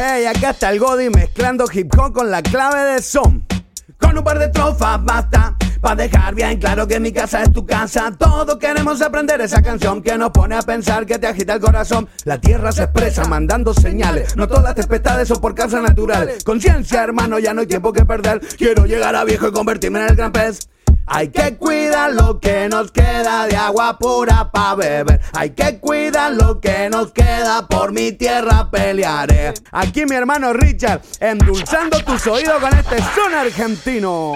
acá está el Godi mezclando hip hop con la clave de son. Con un par de trofas basta para dejar bien claro que mi casa es tu casa. Todos queremos aprender esa canción que nos pone a pensar que te agita el corazón. La tierra se expresa mandando señales. No todas tempestades son por causas naturales. Conciencia, hermano, ya no hay tiempo que perder. Quiero llegar a viejo y convertirme en el gran pez. Hay que cuidar lo que nos queda de agua pura para beber. Hay que cuidar lo que nos queda, por mi tierra pelearé. Aquí mi hermano Richard, endulzando tus oídos con este son argentino.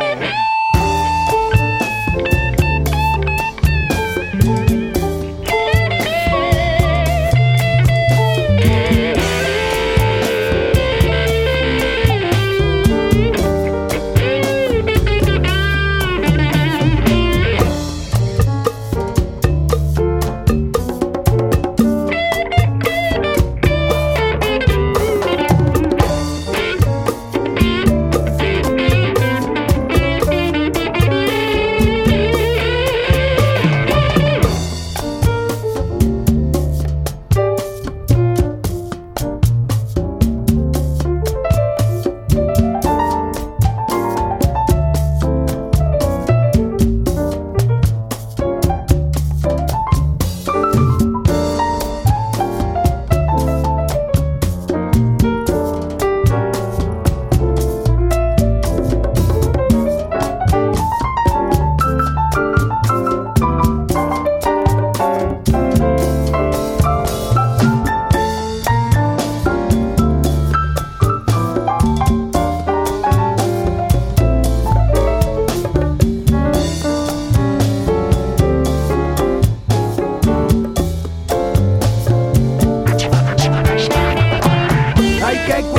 que